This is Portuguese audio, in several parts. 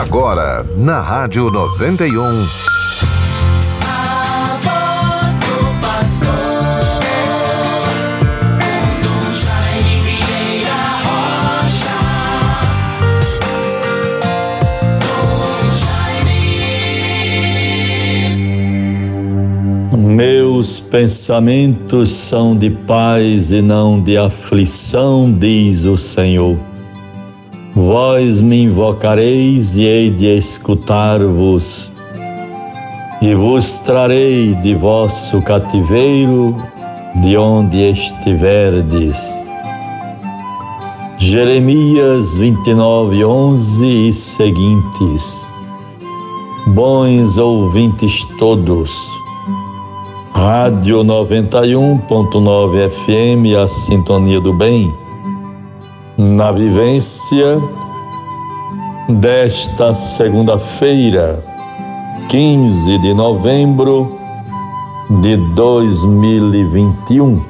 Agora, na Rádio 91. A voz do. Meus pensamentos são de paz e não de aflição, diz o Senhor. Vós me invocareis e hei de escutar-vos, e vos trarei de vosso cativeiro, de onde estiverdes. Jeremias 29, 11 e seguintes. Bons ouvintes todos, Rádio 91.9 FM, a sintonia do bem na vivência desta segunda-feira, 15 de novembro de 2021.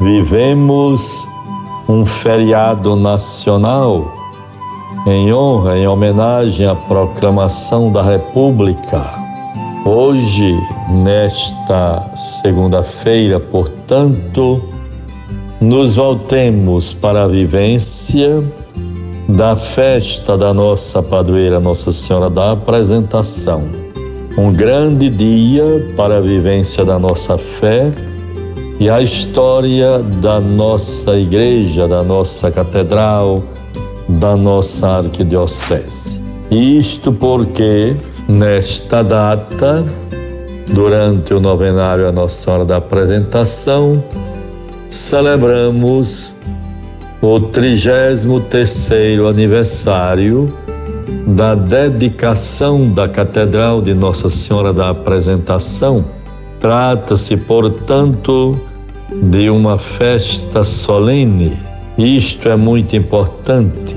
Vivemos um feriado nacional em honra, em homenagem à proclamação da República. Hoje, nesta segunda-feira, portanto, nos voltemos para a vivência da festa da nossa padroeira Nossa Senhora da Apresentação. Um grande dia para a vivência da nossa fé e a história da nossa igreja, da nossa catedral, da nossa arquidiocese. Isto porque, nesta data, durante o novenário a Nossa Senhora da Apresentação, celebramos o 33º aniversário da dedicação da Catedral de Nossa Senhora da Apresentação. Trata-se, portanto, de uma festa solene. Isto é muito importante.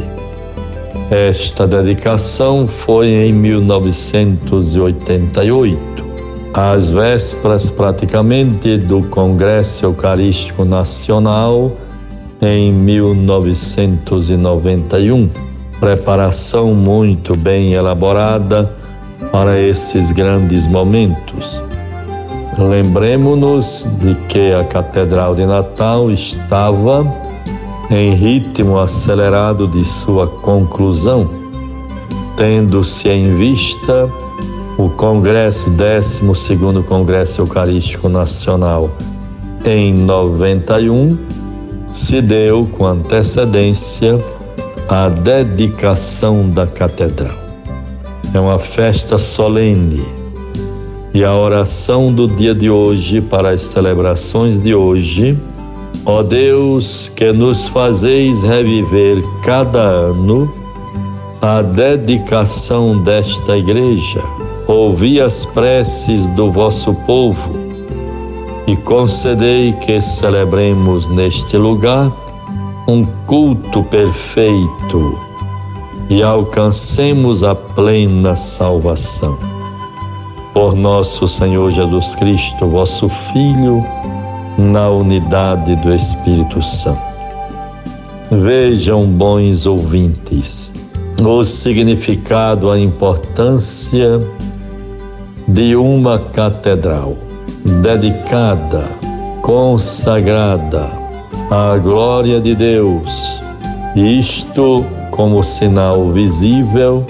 Esta dedicação foi em 1988 às vésperas praticamente do Congresso Eucarístico Nacional em 1991. Preparação muito bem elaborada para esses grandes momentos. Lembremos-nos de que a Catedral de Natal estava em ritmo acelerado de sua conclusão, tendo-se em vista o Congresso, 12 Congresso Eucarístico Nacional, em 91, se deu com antecedência a dedicação da catedral. É uma festa solene e a oração do dia de hoje para as celebrações de hoje. Ó Deus, que nos fazeis reviver cada ano a dedicação desta igreja ouvi as preces do vosso povo e concedei que celebremos neste lugar um culto perfeito e alcancemos a plena salvação. Por nosso Senhor Jesus Cristo, vosso Filho, na unidade do Espírito Santo. Vejam, bons ouvintes, o significado, a importância de uma catedral dedicada, consagrada à glória de Deus, isto como sinal visível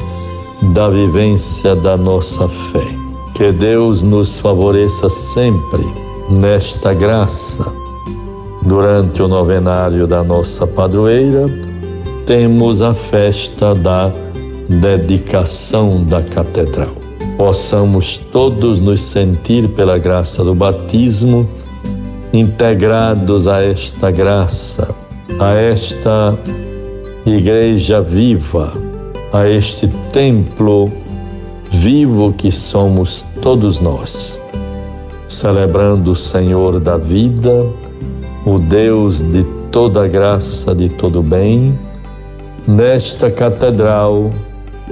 da vivência da nossa fé. Que Deus nos favoreça sempre nesta graça. Durante o novenário da nossa padroeira, temos a festa da dedicação da catedral possamos todos nos sentir pela graça do batismo integrados a esta graça, a esta igreja viva, a este templo vivo que somos todos nós, celebrando o Senhor da vida, o Deus de toda graça, de todo bem, nesta catedral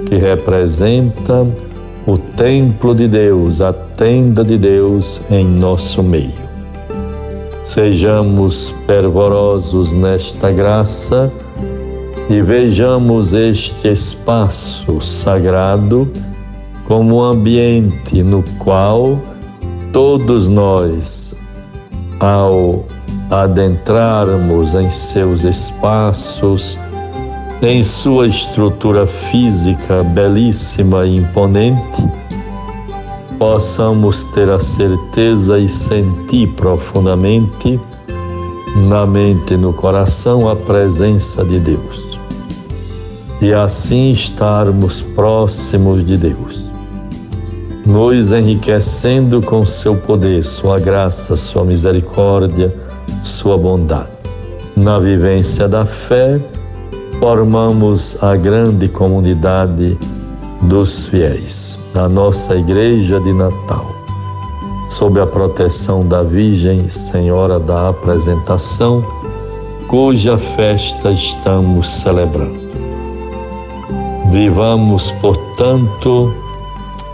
que representa o templo de Deus, a tenda de Deus em nosso meio. Sejamos fervorosos nesta graça e vejamos este espaço sagrado como um ambiente no qual todos nós, ao adentrarmos em seus espaços, em sua estrutura física belíssima e imponente, possamos ter a certeza e sentir profundamente na mente e no coração a presença de Deus. E assim estarmos próximos de Deus, nos enriquecendo com seu poder, sua graça, sua misericórdia, sua bondade. Na vivência da fé, formamos a grande comunidade dos fiéis, a nossa igreja de Natal, sob a proteção da Virgem Senhora da Apresentação, cuja festa estamos celebrando. Vivamos, portanto,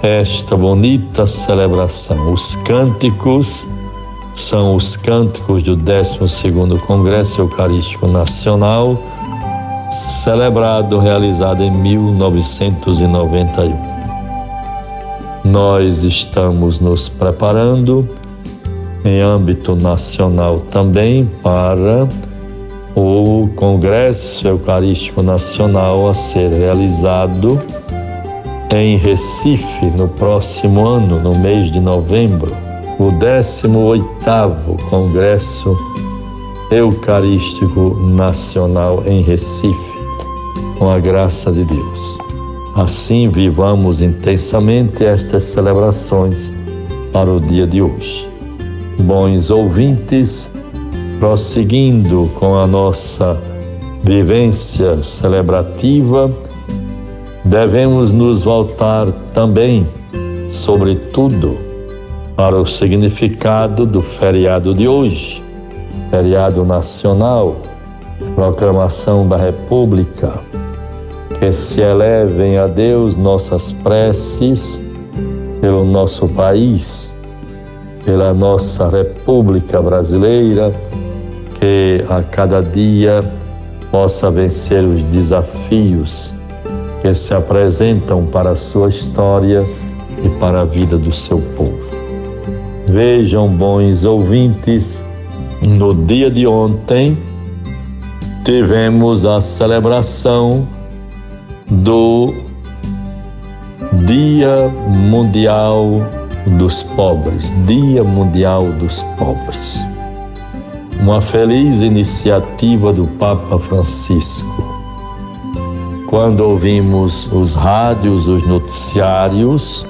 esta bonita celebração. Os cânticos são os cânticos do 12º Congresso Eucarístico Nacional, celebrado, realizado em 1991. Nós estamos nos preparando em âmbito nacional também para o Congresso Eucarístico Nacional a ser realizado em Recife no próximo ano, no mês de novembro o 18º Congresso Eucarístico Nacional em Recife, com a graça de Deus. Assim vivamos intensamente estas celebrações para o dia de hoje. Bons ouvintes, prosseguindo com a nossa vivência celebrativa, devemos nos voltar também, sobretudo, para o significado do feriado de hoje, feriado nacional, proclamação da República. Que se elevem a Deus nossas preces pelo nosso país, pela nossa República Brasileira, que a cada dia possa vencer os desafios que se apresentam para a sua história e para a vida do seu povo. Vejam, bons ouvintes, no dia de ontem tivemos a celebração do Dia Mundial dos Pobres, Dia Mundial dos Pobres. Uma feliz iniciativa do Papa Francisco. Quando ouvimos os rádios, os noticiários,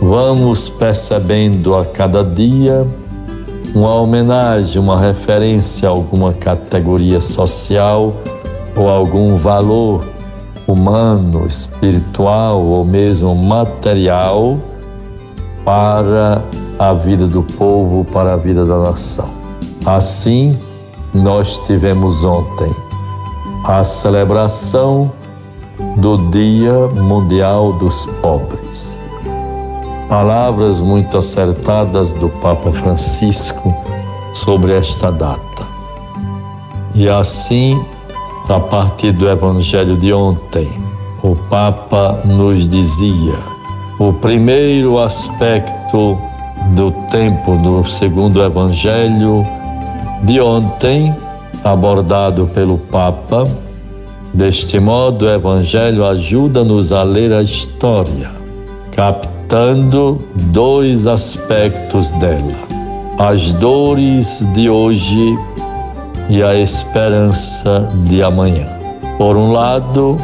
vamos percebendo a cada dia uma homenagem, uma referência a alguma categoria social ou algum valor humano, espiritual ou mesmo material para a vida do povo, para a vida da nação. Assim, nós tivemos ontem a celebração do Dia Mundial dos Pobres palavras muito acertadas do Papa Francisco sobre esta data. E assim, a partir do Evangelho de ontem, o Papa nos dizia: o primeiro aspecto do tempo do segundo Evangelho de ontem, abordado pelo Papa, deste modo o Evangelho ajuda-nos a ler a história, captar tratando dois aspectos dela: as dores de hoje e a esperança de amanhã. Por um lado,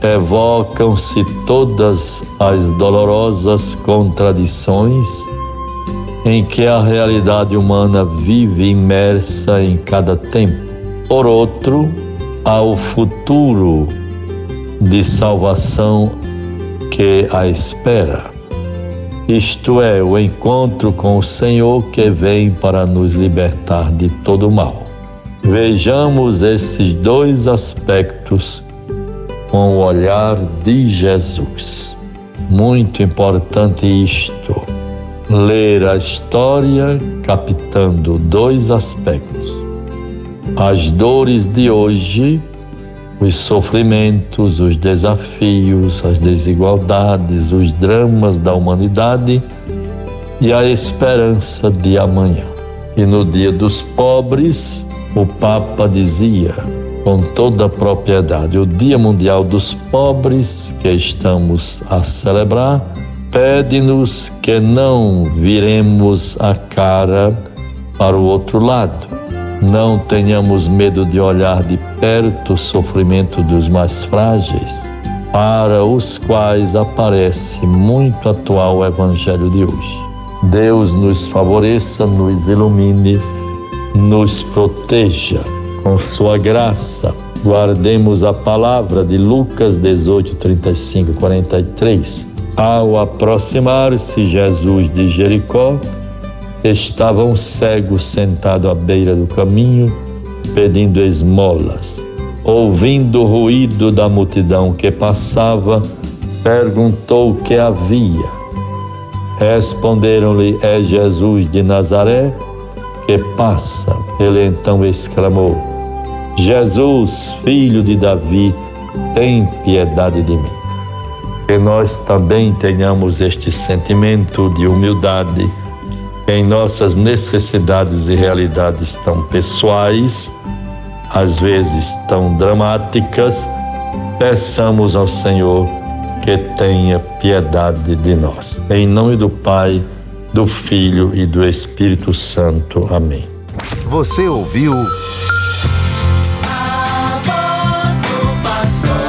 evocam-se todas as dolorosas contradições em que a realidade humana vive imersa em cada tempo. Por outro, há o futuro de salvação que a espera isto é, o encontro com o Senhor que vem para nos libertar de todo mal. Vejamos esses dois aspectos com o olhar de Jesus. Muito importante isto, ler a história captando dois aspectos: as dores de hoje os sofrimentos, os desafios, as desigualdades, os dramas da humanidade e a esperança de amanhã. E no Dia dos Pobres, o Papa dizia com toda a propriedade: o Dia Mundial dos Pobres que estamos a celebrar pede-nos que não viremos a cara para o outro lado. Não tenhamos medo de olhar de perto o sofrimento dos mais frágeis, para os quais aparece muito atual o Evangelho de hoje. Deus nos favoreça, nos ilumine, nos proteja com Sua graça. Guardemos a palavra de Lucas 18, 35, 43. Ao aproximar-se Jesus de Jericó, estava um cego sentado à beira do caminho, pedindo esmolas. Ouvindo o ruído da multidão que passava, perguntou o que havia. Responderam-lhe: É Jesus de Nazaré que passa. Ele então exclamou: Jesus, filho de Davi, tem piedade de mim. Que nós também tenhamos este sentimento de humildade em nossas necessidades e realidades tão pessoais, às vezes tão dramáticas, peçamos ao Senhor que tenha piedade de nós. Em nome do Pai, do Filho e do Espírito Santo. Amém. Você ouviu. A voz do pastor.